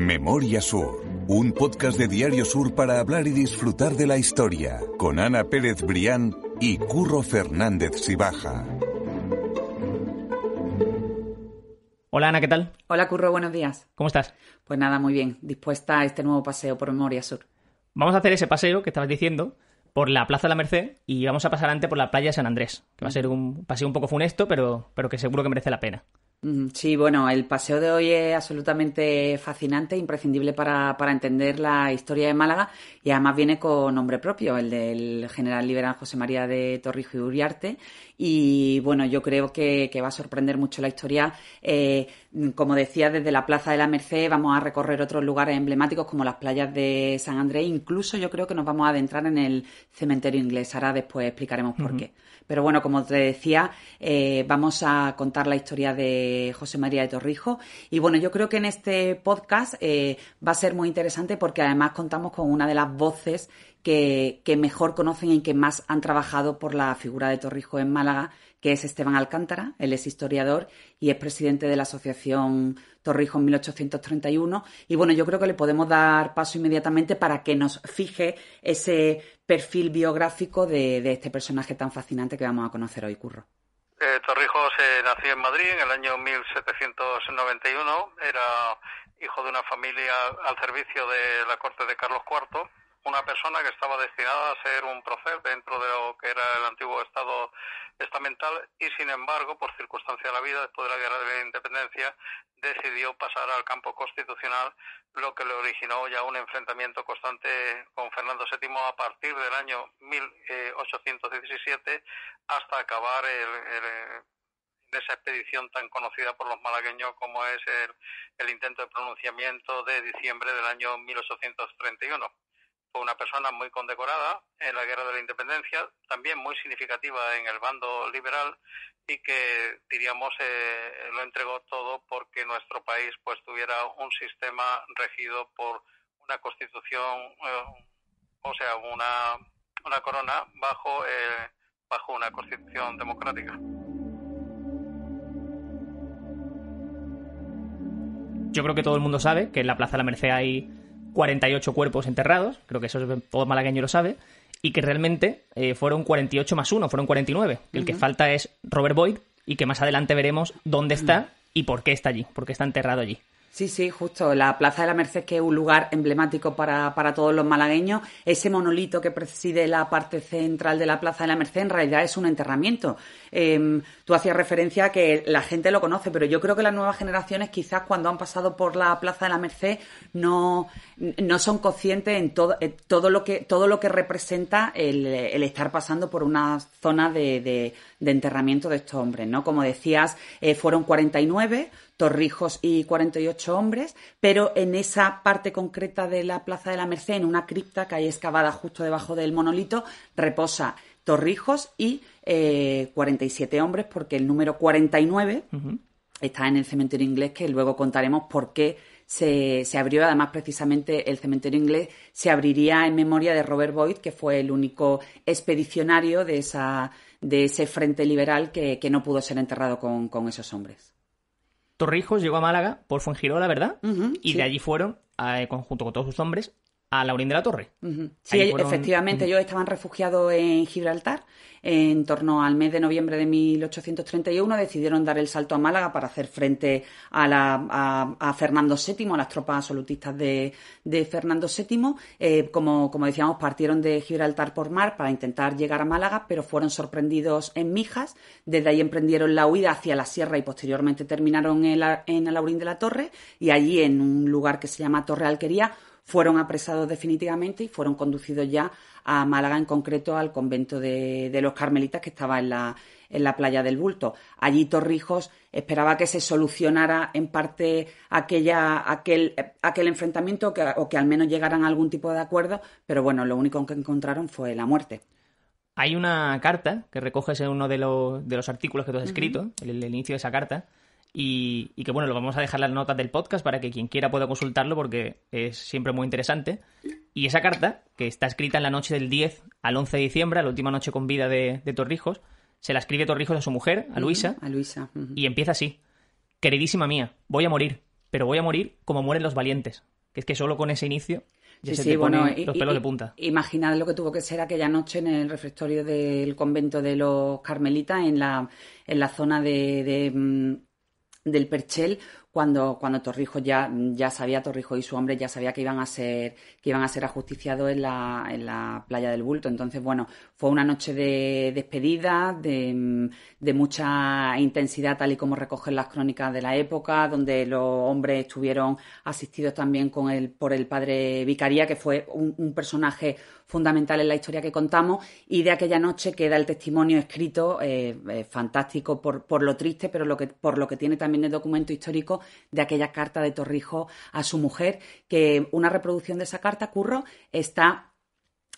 Memoria Sur, un podcast de Diario Sur para hablar y disfrutar de la historia, con Ana Pérez Brián y Curro Fernández Sibaja. Hola Ana, ¿qué tal? Hola Curro, buenos días. ¿Cómo estás? Pues nada, muy bien, dispuesta a este nuevo paseo por Memoria Sur. Vamos a hacer ese paseo que estabas diciendo por la Plaza de la Merced y vamos a pasar antes por la playa de San Andrés, que va a ser un paseo un poco funesto, pero, pero que seguro que merece la pena. Sí, bueno, el paseo de hoy es absolutamente fascinante, imprescindible para, para, entender la historia de Málaga y además viene con nombre propio, el del general liberal José María de Torrijos y Uriarte. Y bueno, yo creo que, que va a sorprender mucho la historia. Eh, como decía, desde la Plaza de la Merced vamos a recorrer otros lugares emblemáticos como las playas de San Andrés. Incluso yo creo que nos vamos a adentrar en el cementerio inglés. Ahora después explicaremos por qué. Pero bueno, como te decía, eh, vamos a contar la historia de José María de Torrijos. Y bueno, yo creo que en este podcast eh, va a ser muy interesante porque además contamos con una de las voces que, mejor conocen y que más han trabajado por la figura de Torrijos en Málaga, que es Esteban Alcántara. Él es historiador y es presidente de la Asociación Torrijos 1831. Y bueno, yo creo que le podemos dar paso inmediatamente para que nos fije ese perfil biográfico de, de este personaje tan fascinante que vamos a conocer hoy, Curro. Eh, Torrijos eh, nació en Madrid en el año 1791. Era hijo de una familia al servicio de la corte de Carlos IV una persona que estaba destinada a ser un prócer dentro de lo que era el antiguo Estado estamental y, sin embargo, por circunstancia de la vida, después de la Guerra de la Independencia, decidió pasar al campo constitucional, lo que le originó ya un enfrentamiento constante con Fernando VII a partir del año 1817 hasta acabar el, el esa expedición tan conocida por los malagueños como es el, el intento de pronunciamiento de diciembre del año 1831 fue una persona muy condecorada en la Guerra de la Independencia, también muy significativa en el bando liberal y que diríamos eh, lo entregó todo porque nuestro país pues tuviera un sistema regido por una constitución, eh, o sea, una, una corona bajo, eh, bajo una constitución democrática. Yo creo que todo el mundo sabe que en la Plaza de la Merced hay 48 cuerpos enterrados, creo que eso todo malagueño lo sabe, y que realmente eh, fueron 48 más 1, fueron 49. El que falta es Robert Boyd y que más adelante veremos dónde está y por qué está allí, por qué está enterrado allí. Sí, sí, justo. La Plaza de la Merced, que es un lugar emblemático para, para, todos los malagueños, ese monolito que preside la parte central de la Plaza de la Merced, en realidad es un enterramiento. Eh, tú hacías referencia a que la gente lo conoce, pero yo creo que las nuevas generaciones, quizás cuando han pasado por la Plaza de la Merced, no, no son conscientes en todo, todo, lo, que, todo lo que representa el, el estar pasando por una zona de, de, de, enterramiento de estos hombres. ¿no? Como decías, eh, fueron 49 Torrijos y 48 hombres, pero en esa parte concreta de la Plaza de la Merced, en una cripta que hay excavada justo debajo del monolito, reposa Torrijos y eh, 47 hombres, porque el número 49 uh -huh. está en el cementerio inglés, que luego contaremos por qué se, se, abrió. Además, precisamente el cementerio inglés se abriría en memoria de Robert Boyd, que fue el único expedicionario de, esa, de ese frente liberal que, que no pudo ser enterrado con, con esos hombres. Torrijos llegó a Málaga por Fuengirola, ¿verdad? Uh -huh, y sí. de allí fueron, eh, junto con todos sus hombres, a Laurín de la Torre. Uh -huh. Sí, fueron... efectivamente, uh -huh. ellos estaban refugiados en Gibraltar. En torno al mes de noviembre de 1831 decidieron dar el salto a Málaga para hacer frente a, la, a, a Fernando VII, a las tropas absolutistas de, de Fernando VII. Eh, como, como decíamos, partieron de Gibraltar por mar para intentar llegar a Málaga, pero fueron sorprendidos en Mijas. Desde ahí emprendieron la huida hacia la sierra y posteriormente terminaron en, la, en Alaurín de la Torre. Y allí, en un lugar que se llama Torre Alquería, fueron apresados definitivamente y fueron conducidos ya a Málaga, en concreto al convento de, de los Carmelitas que estaba en la, en la playa del Bulto. Allí Torrijos esperaba que se solucionara en parte aquella, aquel, aquel enfrentamiento que, o que al menos llegaran a algún tipo de acuerdo, pero bueno, lo único que encontraron fue la muerte. Hay una carta que recoges en uno de, los, de los artículos que tú has escrito, uh -huh. el, el, inicio de esa carta, y, y, que bueno, lo vamos a dejar en las notas del podcast para que quien quiera pueda consultarlo porque es siempre muy interesante. Y esa carta, que está escrita en la noche del 10 al 11 de diciembre, la última noche con vida de, de Torrijos, se la escribe Torrijos a su mujer, a Luisa, uh -huh, a Luisa. Uh -huh. y empieza así. Queridísima mía, voy a morir. pero voy a morir como mueren los valientes. Que es que solo con ese inicio ya Sí, se sí, te bueno, ponen los pelos y- de punta. Imaginad lo que tuvo que ser aquella noche en el refectorio del convento de los Carmelitas, en la, en la zona de, de, mm, del Perchel, cuando, cuando Torrijos ya, ya sabía, Torrijos y su hombre ya sabía que iban a ser, que iban a ser ajusticiados en la, en la playa del Bulto. Entonces, bueno, fue una noche de despedida, de, de mucha intensidad, tal y como recogen las crónicas de la época, donde los hombres estuvieron asistidos también con el, por el padre Vicaría, que fue un, un personaje fundamental en la historia que contamos, y de aquella noche queda el testimonio escrito, eh, eh, fantástico por, por lo triste, pero lo que, por lo que tiene también el documento histórico de aquella carta de Torrijos a su mujer, que una reproducción de esa carta, Curro, está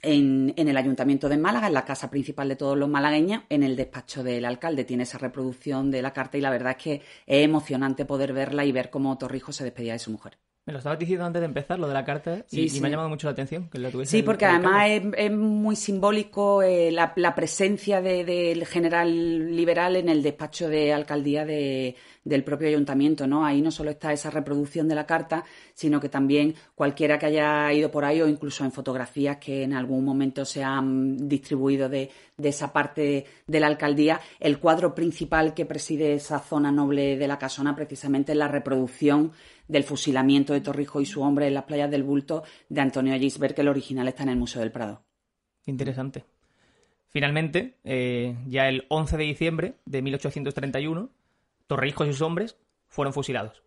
en, en el Ayuntamiento de Málaga, en la casa principal de todos los malagueños, en el despacho del alcalde. Tiene esa reproducción de la carta y la verdad es que es emocionante poder verla y ver cómo Torrijos se despedía de su mujer. Me lo estabas diciendo antes de empezar, lo de la carta, y, Sí, y sí. me ha llamado mucho la atención que la tuviese Sí, porque el además es, es muy simbólico eh, la, la presencia de- del general liberal en el despacho de alcaldía de- del propio ayuntamiento, ¿no? Ahí no solo está esa reproducción de la carta, sino que también cualquiera que haya ido por ahí o incluso en fotografías que en algún momento se han distribuido de, de esa parte de la alcaldía, el cuadro principal que preside esa zona noble de la casona precisamente es la reproducción del fusilamiento de Torrijos y su hombre en las playas del Bulto de Antonio Gisbert, que el original está en el Museo del Prado. Interesante. Finalmente, eh, ya el 11 de diciembre de 1831, Torrijos y sus hombres fueron fusilados.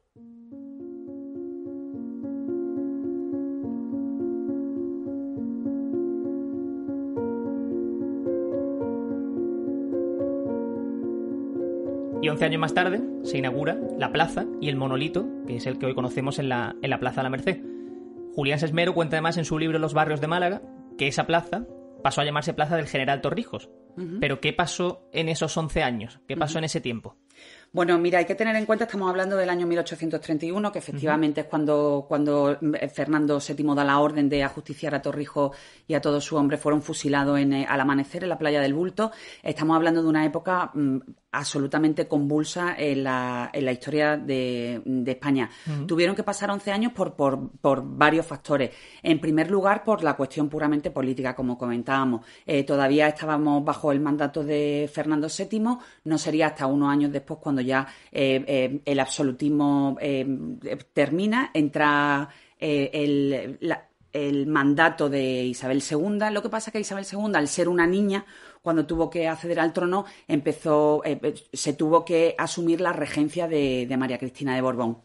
11 años más tarde se inaugura la plaza y el monolito, que es el que hoy conocemos en la, en la Plaza de la Merced. Julián Sesmero cuenta además en su libro Los barrios de Málaga que esa plaza pasó a llamarse Plaza del General Torrijos. Pero ¿qué pasó en esos 11 años? ¿Qué pasó en ese tiempo? Bueno, mira, hay que tener en cuenta, estamos hablando del año 1831, que efectivamente es cuando, cuando eh, Fernando VII da la orden de ajusticiar a Torrijos y a todo su hombre, fueron fusilados en, eh, al amanecer en la playa del Bulto. Estamos hablando de una época mm, absolutamente convulsa en la, en la historia de, de España. Tuvieron que pasar 11 años por, por, por varios factores. En primer lugar, por la cuestión puramente política, como comentábamos. Eh, todavía estábamos bajo el mandato de Fernando VII, no sería hasta unos años después cuando ya eh, eh, el absolutismo eh, termina, entra el, el mandato de Isabel II. Lo que pasa es que Isabel II, al ser una niña, cuando tuvo que acceder al trono, empezó, se tuvo que asumir la regencia de, María Cristina de Borbón.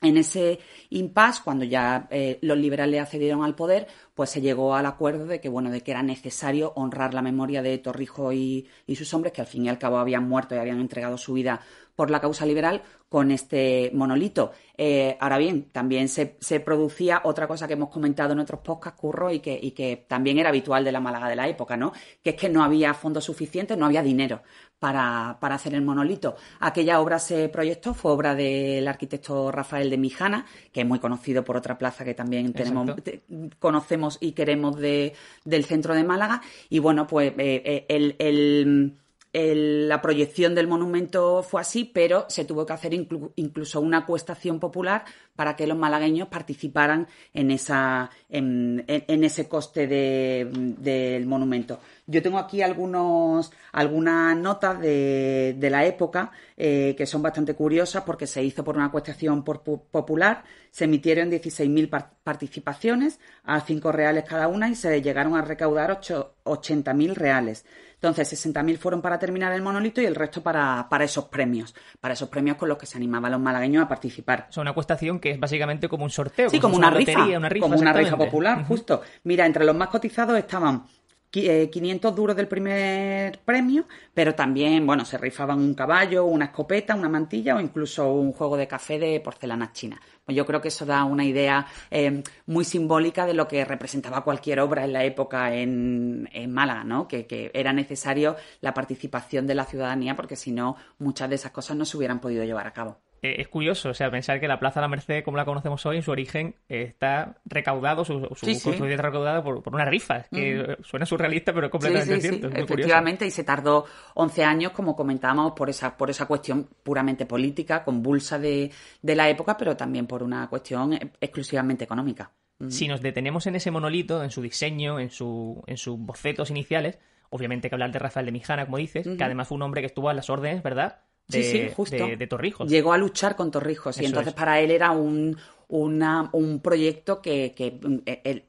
En ese impasse, cuando ya los liberales accedieron al poder, pues se llegó al acuerdo de que bueno, de que era necesario honrar la memoria de Torrijos y sus hombres, que al fin y al cabo habían muerto y habían entregado su vida por la causa liberal, con este monolito. Eh, ahora bien, también se, se producía otra cosa que hemos comentado en otros podcasts, Curro, y que, y que también era habitual de la Málaga de la época, ¿no? Que es que no había fondos suficientes, no había dinero para, para hacer el monolito. Aquella obra se proyectó, fue obra del arquitecto Rafael de Mijana, que es muy conocido por otra plaza que también tenemos, te- conocemos y queremos de, del centro de Málaga. Y bueno, pues eh, eh, el- el- el- la proyección del monumento fue así, pero se tuvo que hacer inclu- incluso una acuestación popular para que los malagueños participaran en, esa, en, en- en ese coste de- del monumento. Yo tengo aquí algunos, algunas notas de, la época eh, que son bastante curiosas porque se hizo por una acuestación por- pu- popular, se emitieron 16.000 par- participaciones a 5 reales cada una y se llegaron a recaudar ocho- 80.000 reales. Entonces, 60.000 fueron para terminar el monolito y el resto para, para esos premios, para esos premios con los que se animaban los malagueños a participar. O sea, una acuestación que es básicamente como un sorteo. Sí, como una rifa, lotería, una rifa, como una rifa popular, justo. Mira, entre los más cotizados estaban qui- eh, 500 duros del primer premio, pero también, bueno, se rifaban un caballo, una escopeta, una mantilla o incluso un juego de café de porcelana china. Yo creo que eso da una idea eh, muy simbólica de lo que representaba cualquier obra en la época en, en Málaga, ¿no? Que, que era necesario la participación de la ciudadanía porque si no, muchas de esas cosas no se hubieran podido llevar a cabo. Eh, es curioso, o sea, pensar que la Plaza de la Merced, como la conocemos hoy, en su origen está recaudado, su, su Sí, está recaudada por, por una rifa, que suena surrealista, pero es completamente Sí, cierto. es muy curioso. efectivamente, y se tardó 11 años, como comentábamos, por esa, por esa cuestión puramente política, convulsa de, de la época, pero también por una cuestión eh, exclusivamente económica. Mm. Si nos detenemos en ese monolito, en su diseño, en, su, en sus bocetos iniciales, obviamente hay que hablar de Rafael de Mijana, como dices, que además fue un hombre que estuvo a las órdenes, ¿verdad? De, Sí, sí, justo. de, de Torrijos. Llegó a luchar con Torrijos y Eso entonces es. para él era un, una- un proyecto que, que,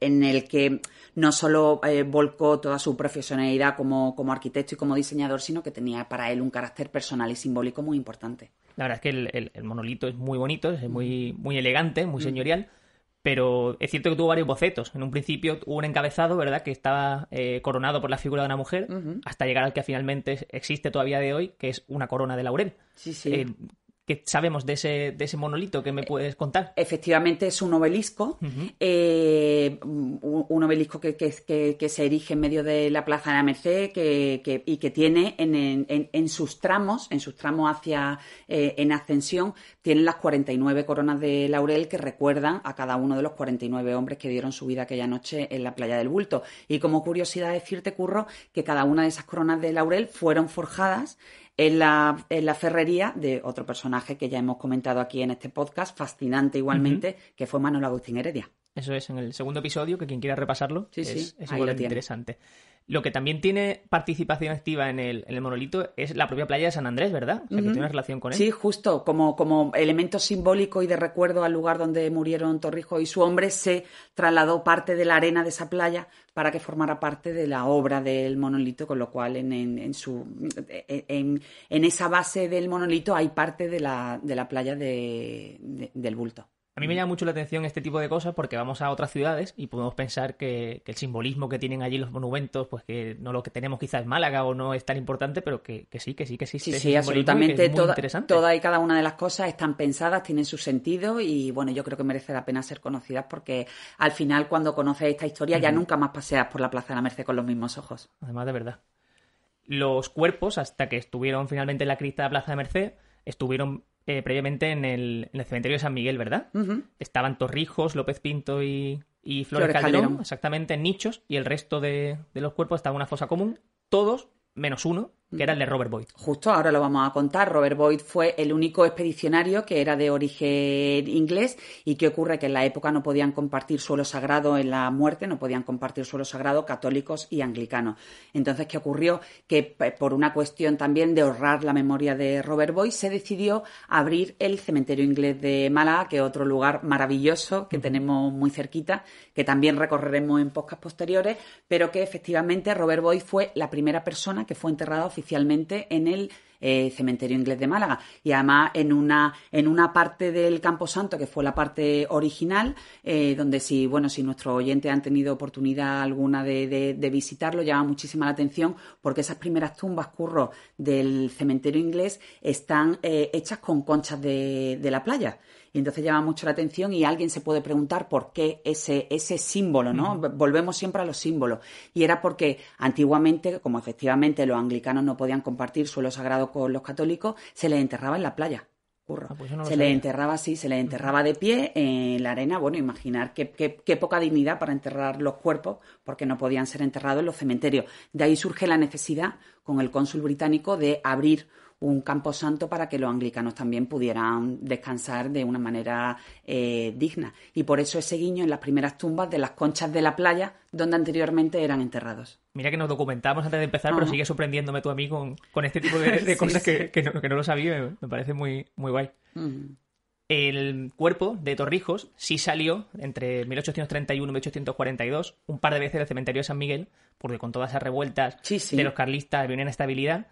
en el que no solo eh, volcó toda su profesionalidad como, como arquitecto y como diseñador, sino que tenía para él un carácter personal y simbólico muy importante. La verdad es que el, el- el monolito es muy bonito, es muy, muy elegante, muy señorial, pero es cierto que tuvo varios bocetos. En un principio hubo un encabezado, ¿verdad?, que estaba eh, coronado por la figura de una mujer, hasta llegar al que finalmente existe todavía de hoy, que es una corona de laurel. Sí, sí. Eh, ¿Qué sabemos de ese, de ese monolito? ¿Qué me puedes contar? Efectivamente es un obelisco, eh, un, un obelisco que, que- que- que se erige en medio de la Plaza de la Merced que, que- y que tiene en, en- en sus tramos, en sus tramos hacia eh, en ascensión, tiene las 49 coronas de laurel que recuerdan a cada uno de los 49 hombres que dieron su vida aquella noche en la playa del Bulto. Y como curiosidad decirte, Curro, que cada una de esas coronas de laurel fueron forjadas en la, en la ferrería de otro personaje que ya hemos comentado aquí en este podcast, fascinante igualmente, que fue Manuel Agustín Heredia. Eso es en el segundo episodio, que quien quiera repasarlo Sí, es, sí, es ahí lo interesante. Lo que también tiene participación activa en el, en el monolito es la propia playa de San Andrés, ¿verdad? O sea, que tiene una relación con él. Sí, justo, como, como elemento simbólico y de recuerdo al lugar donde murieron Torrijos y su hombre, se trasladó parte de la arena de esa playa para que formara parte de la obra del monolito, con lo cual en, en- en su, en, en esa base del monolito hay parte de la, de la playa de- de- del bulto. A mí me llama mucho la atención este tipo de cosas porque vamos a otras ciudades y podemos pensar que, que el simbolismo que tienen allí los monumentos, pues que no lo que tenemos quizás es Málaga o no es tan importante, pero que, que sí, que sí que existe. Sí, sí, absolutamente. es muy Toda, y cada una de las cosas están pensadas, tienen su sentido y bueno, yo creo que merece la pena ser conocidas porque al final cuando conoces esta historia ya nunca más paseas por la Plaza de la Merced con los mismos ojos. Además, de verdad. Los cuerpos, hasta que estuvieron finalmente en la cripta de la Plaza de Merced, estuvieron eh, previamente en el, en el cementerio de San Miguel, ¿verdad? Estaban Torrijos, López Pinto y, y Flores, Flores Calderón, Calderón. exactamente en nichos, y el resto de, de los cuerpos estaban en una fosa común, todos menos uno, que era el de Robert Boyd. Justo ahora lo vamos a contar. Robert Boyd fue el único expedicionario que era de origen inglés y que ocurre que en la época no podían compartir suelo sagrado en la muerte, no podían compartir suelo sagrado católicos y anglicanos. Entonces, ¿qué ocurrió? Que p- por una cuestión también de honrar la memoria de Robert Boyd se decidió abrir el cementerio inglés de Málaga, que es otro lugar maravilloso que tenemos muy cerquita, que también recorreremos en podcast posteriores, pero que efectivamente Robert Boyd fue la primera persona que fue enterrada oficialmente en el eh, cementerio inglés de Málaga y además en una en una parte del Camposanto que fue la parte original eh, donde si bueno si nuestros oyentes han tenido oportunidad alguna de, de- de visitarlo llama muchísima la atención porque esas primeras tumbas curro del cementerio inglés están eh, hechas con conchas de, de la playa y entonces llama mucho la atención y alguien se puede preguntar por qué ese, ese símbolo, ¿no? Volvemos siempre a los símbolos. Y era porque antiguamente, como efectivamente los anglicanos no podían compartir suelo sagrado con los católicos, se les enterraba en la playa. Ah, pues no se les sabía. enterraba así, se les enterraba de pie en la arena. Bueno, imaginar qué, qué- qué poca dignidad para enterrar los cuerpos, porque no podían ser enterrados en los cementerios. De ahí surge la necesidad con el cónsul británico de abrir un camposanto para que los anglicanos también pudieran descansar de una manera eh, digna. Y por eso ese guiño en las primeras tumbas de las conchas de la playa donde anteriormente eran enterrados. Mira que nos documentamos antes de empezar, pero sigue sorprendiéndome tú a mí con, con este tipo de, de Sí, cosas que, sí. que no, que no lo sabía. Me, parece muy, muy guay. El cuerpo de Torrijos sí salió entre 1831 y 1842, un par de veces del cementerio de San Miguel, porque con todas esas revueltas Sí, sí. de los carlistas había una inestabilidad.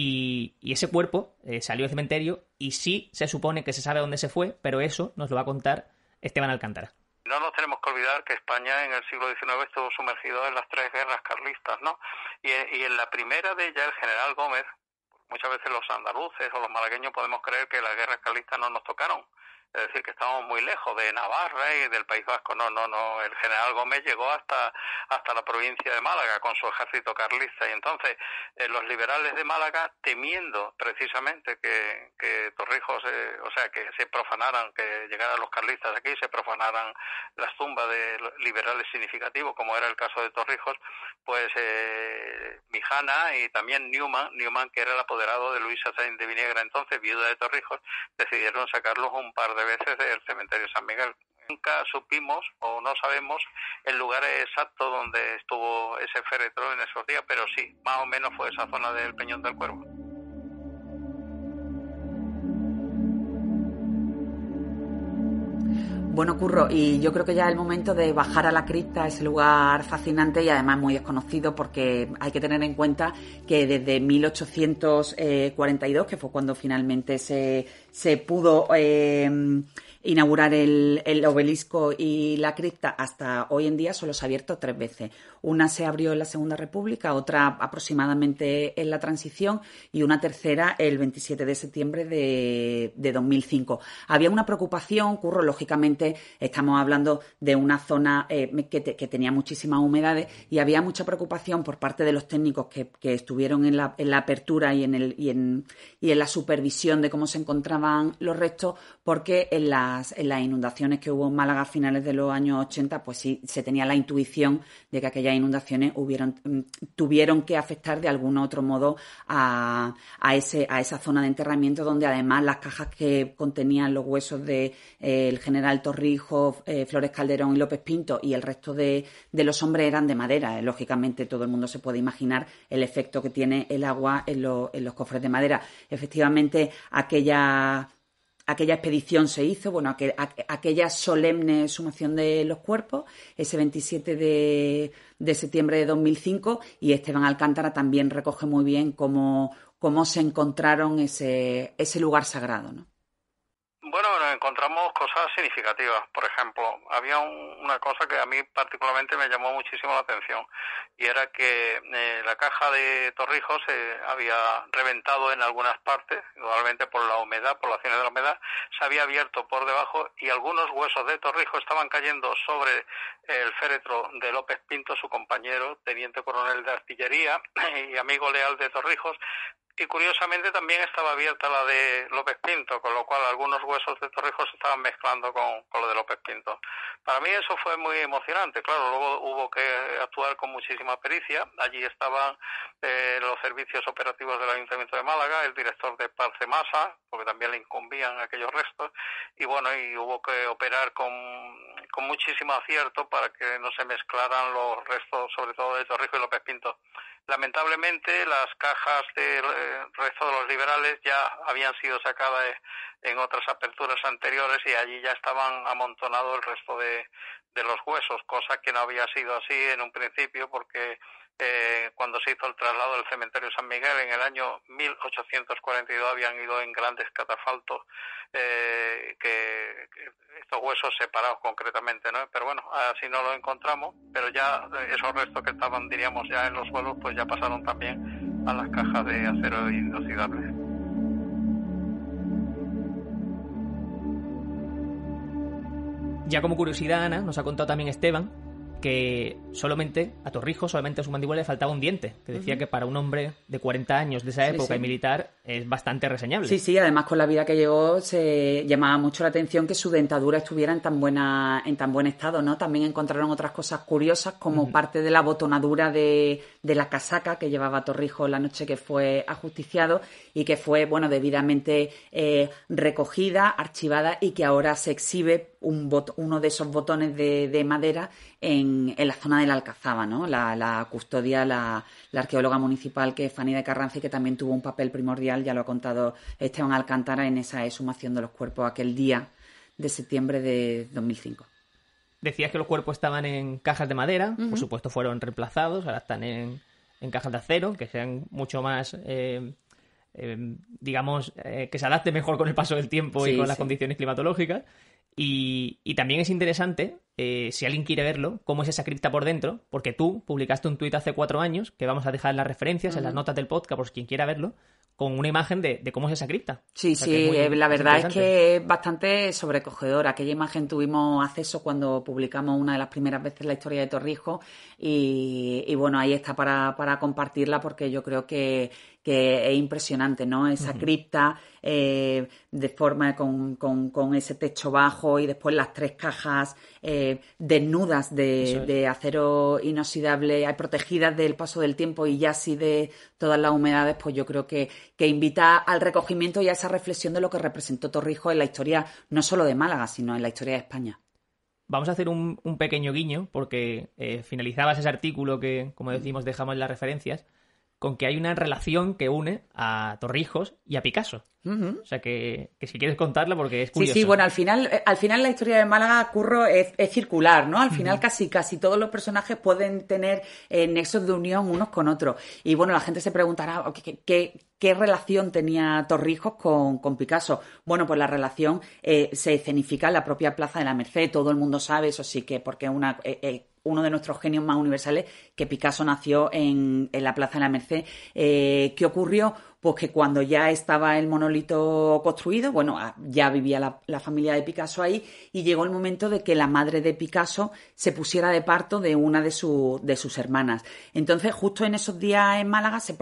Y, y ese cuerpo eh, salió del cementerio y sí se supone que se sabe dónde se fue, pero eso nos lo va a contar Esteban Alcántara. No nos tenemos que olvidar que España en el siglo XIX estuvo sumergido en las tres guerras carlistas, ¿no? Y, y en la primera de ellas, el general Gómez, muchas veces los andaluces o los malagueños podemos creer que las guerras carlistas no nos tocaron. Es decir, que estamos muy lejos de Navarra y del País Vasco. No, no, no. El general Gómez llegó hasta, hasta la provincia de Málaga con su ejército carlista. Y entonces eh, los liberales de Málaga, temiendo precisamente que, que Torrijos, eh, o sea, que se profanaran, que llegaran los carlistas aquí, se profanaran las tumbas de liberales significativos, como era el caso de Torrijos, pues eh, Mijana y también Newman, Newman que era el apoderado de Luisa Sainz de Vinegra, entonces viuda de Torrijos, decidieron sacarlos un par de veces del cementerio San Miguel. Nunca supimos o no sabemos el lugar exacto donde estuvo ese féretro en esos días, pero sí, más o menos fue esa zona del Peñón del Cuervo. Bueno, Curro, y yo creo que ya es el momento de bajar a la cripta, ese lugar fascinante y además muy desconocido porque hay que tener en cuenta que desde 1842, que fue cuando finalmente se, se pudo eh, inaugurar el, el, obelisco y la cripta hasta hoy en día solo se ha abierto tres veces. Una se abrió en la Segunda República, otra aproximadamente en la transición y una tercera el 27 de septiembre de, de 2005. Había una preocupación, Curro, lógicamente estamos hablando de una zona eh, que, te, que, tenía muchísimas humedades y había mucha preocupación por parte de los técnicos que, que estuvieron en la, en la, apertura y en, el, y, en, y en la supervisión de cómo se los restos, porque en la en las inundaciones que hubo en Málaga a finales de los años 80, pues sí se tenía la intuición de que aquellas inundaciones hubieron, mm, tuvieron que afectar de algún otro modo a, a, ese, a esa zona de enterramiento donde además las cajas que contenían los huesos del de, eh, general Torrijos, eh, Flores Calderón y López Pinto y el resto de, de los hombres eran de madera. lógicamente todo el mundo se puede imaginar el efecto que tiene el agua en, lo, en los cofres de madera. Efectivamente, aquella aquella expedición se hizo, bueno, aquella solemne sumación de los cuerpos, ese 27 de, de, septiembre de 2005, y Esteban Alcántara también recoge muy bien cómo, cómo se encontraron ese, ese lugar sagrado, ¿no? Bueno, nos encontramos cosas significativas. Por ejemplo, había una cosa que a mí particularmente me llamó muchísimo la atención y era que eh, la caja de Torrijos se había reventado en algunas partes, igualmente por la humedad, por la acciones de la humedad, se había abierto por debajo y algunos huesos de Torrijos estaban cayendo sobre el féretro de López Pinto, su compañero, teniente coronel de artillería y amigo leal de Torrijos, y curiosamente también estaba abierta la de López Pinto, con lo cual algunos huesos de Torrijos se estaban mezclando con, con, lo de López Pinto. Para mí eso fue muy emocionante, claro, luego hubo que actuar con muchísima pericia, allí estaban eh, los servicios operativos del Ayuntamiento de Málaga, el director de Parcemasa, porque también le incumbían aquellos restos, y bueno, y hubo que operar con, con muchísimo acierto para que no se mezclaran los restos, sobre todo de Torrijos y López Pinto. Lamentablemente las cajas del eh, resto de los liberales ya habían sido sacadas en otras aperturas anteriores y allí ya estaban amontonados el resto de, de los huesos, cosa que no había sido así en un principio porque eh, cuando se hizo el traslado del cementerio San Miguel en el año 1842 habían ido en grandes catafaltos eh, que, estos huesos separados concretamente, ¿no? Pero bueno, así no lo encontramos, pero ya esos restos que estaban, diríamos, ya en los suelos, pues ya pasaron también a las cajas de acero inoxidable. Ya como curiosidad, Ana, nos ha contado también Esteban que solamente a Torrijos, solamente a su mandíbula le faltaba un diente, que decía uh -huh. que para un hombre de 40 años de esa época sí, sí. y militar es bastante reseñable. Sí, sí, además con la vida que llevó se llamaba mucho la atención que su dentadura estuviera en tan buena en tan buen estado, ¿no? También encontraron otras cosas curiosas como uh -huh. parte de la botonadura de, de, la casaca que llevaba Torrijos la noche que fue ajusticiado y que fue, bueno, debidamente eh, recogida, archivada y que ahora se exhibe un bot uno de esos botones de, de madera en, en, la zona de la Alcazaba, ¿no? La, la custodia, la, la, arqueóloga municipal que es Fanny de Carranza y que también tuvo un papel primordial, ya lo ha contado Esteban Alcántara, en esa exhumación de los cuerpos aquel día de septiembre de 2005. Decías que los cuerpos estaban en cajas de madera, uh -huh. por supuesto fueron reemplazados, ahora están en, en cajas de acero, que sean mucho más... Eh, eh, digamos, eh, que se adapte mejor con el paso del tiempo sí, y con las condiciones climatológicas. Y, y, también es interesante, eh, si alguien quiere verlo, cómo es esa cripta por dentro, porque tú publicaste un tuit hace cuatro años, que vamos a dejar en las referencias, uh -huh. en las notas del podcast, por quien quiera verlo, con una imagen de, cómo es esa cripta. Sí, sí, eh, la verdad es, que es bastante sobrecogedora. Aquella imagen tuvimos acceso cuando publicamos una de las primeras veces la historia de Torrijos y, bueno, ahí está para, para compartirla porque yo creo que, que es impresionante, ¿no? Esa cripta eh, de forma con, con, ese techo bajo y después las tres cajas eh, desnudas de, acero inoxidable, eh, protegidas del paso del tiempo y ya así de todas las humedades, pues yo creo que, que invita al recogimiento y a esa reflexión de lo que representó Torrijos en la historia no solo de Málaga, sino en la historia de España. Vamos a hacer un, un pequeño guiño porque finalizabas ese artículo que, como decimos, dejamos en las referencias con que hay una relación que une a Torrijos y a Picasso. O sea que, si quieres contarla porque es curioso. Sí, sí, bueno, al final, eh, al final la historia de Málaga, Curro, es, circular, ¿no? Al final casi, casi todos los personajes pueden tener eh, nexos de unión unos con otros. Y bueno, la gente se preguntará qué, qué, relación tenía Torrijos con, con, Picasso. Bueno, pues la relación eh, se escenifica en la propia Plaza de la Merced, todo el mundo sabe, eso sí que porque una uno de nuestros genios más universales, que Picasso nació en, en la Plaza de la Merced. Eh, ¿Qué ocurrió? Pues que cuando ya estaba el monolito construido, bueno, ah, ya vivía la, familia de Picasso ahí y llegó el momento de que la madre de Picasso se pusiera de parto de una de, de sus hermanas. Entonces, justo en esos días en Málaga se,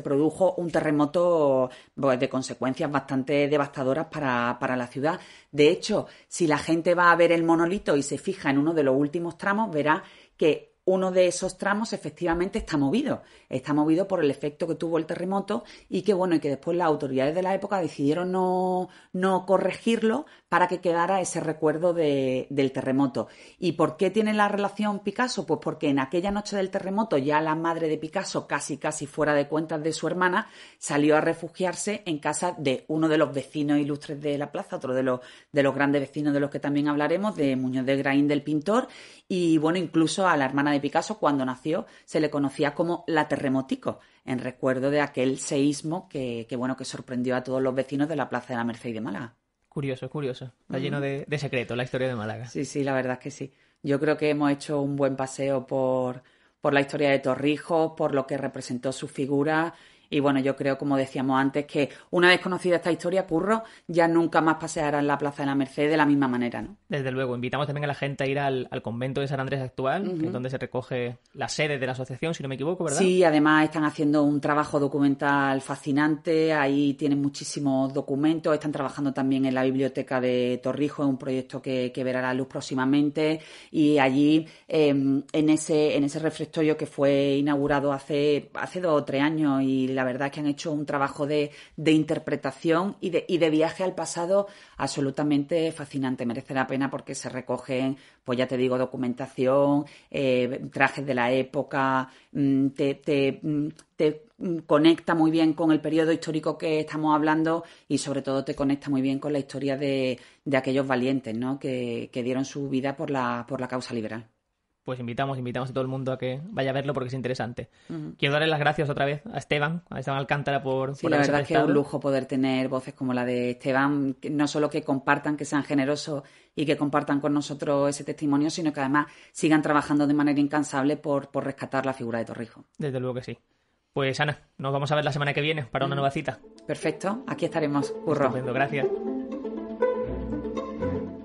produjo un terremoto pues, de consecuencias bastante devastadoras para, para la ciudad. De hecho, si la gente va a ver el monolito y se fija en uno de los últimos tramos, verá que uno de esos tramos efectivamente está movido. Está movido por el efecto que tuvo el terremoto y que, bueno, y que después las autoridades de la época decidieron no, no corregirlo para que quedara ese recuerdo del terremoto. ¿Y por qué tiene la relación Picasso? Pues porque en aquella noche del terremoto ya la madre de Picasso, casi casi fuera de cuentas de su hermana, salió a refugiarse en casa de uno de los vecinos ilustres de la plaza, otro de los, de los grandes vecinos de los que también hablaremos, de Muñoz de Graín del pintor, y bueno, incluso a la hermana de Picasso, cuando nació, se le conocía como la Terremotico, en recuerdo de aquel seísmo que, bueno, que sorprendió a todos los vecinos de la Plaza de la Merced y de Málaga. Curioso, curioso. Está lleno de, de secretos la historia de Málaga. Sí, sí, la verdad es que sí. Yo creo que hemos hecho un buen paseo por, por la historia de Torrijos, por lo que representó su figura y bueno, yo creo, como decíamos antes, que una vez conocida esta historia, Curro, ya nunca más paseará en la Plaza de la Merced de la misma manera, ¿no? Desde luego, invitamos también a la gente a ir al, convento de San Andrés actual, que es donde se recoge la sede de la asociación, si no me equivoco, ¿verdad? Sí, además están haciendo un trabajo documental fascinante, ahí tienen muchísimos documentos, están trabajando también en la biblioteca de Torrijos, un proyecto que, verá la luz próximamente, y allí, em, en, ese, en ese reflectorio que fue inaugurado hace, hace dos o tres años, y la la verdad que han hecho un trabajo de, interpretación y de, y de, viaje al pasado absolutamente fascinante. Merece la pena porque se recogen, pues ya te digo, documentación, eh, trajes de la época, mm, te, mm, te, conecta muy bien con el periodo histórico que estamos hablando y sobre todo te conecta muy bien con la historia de, de aquellos valientes ¿no? que, que dieron su vida por la, por la causa liberal pues invitamos, invitamos a todo el mundo a que vaya a verlo porque es interesante. Quiero darle las gracias otra vez a Esteban, a Esteban Alcántara por, sí, la verdad es que es un lujo poder tener voces como la de Esteban, no solo que compartan, que sean generosos y que compartan con nosotros ese testimonio, sino que además sigan trabajando de manera incansable por, por rescatar la figura de Torrijo. Desde luego que sí. Pues Ana, nos vamos a ver la semana que viene para una nueva cita. Perfecto, aquí estaremos. Curro. gracias.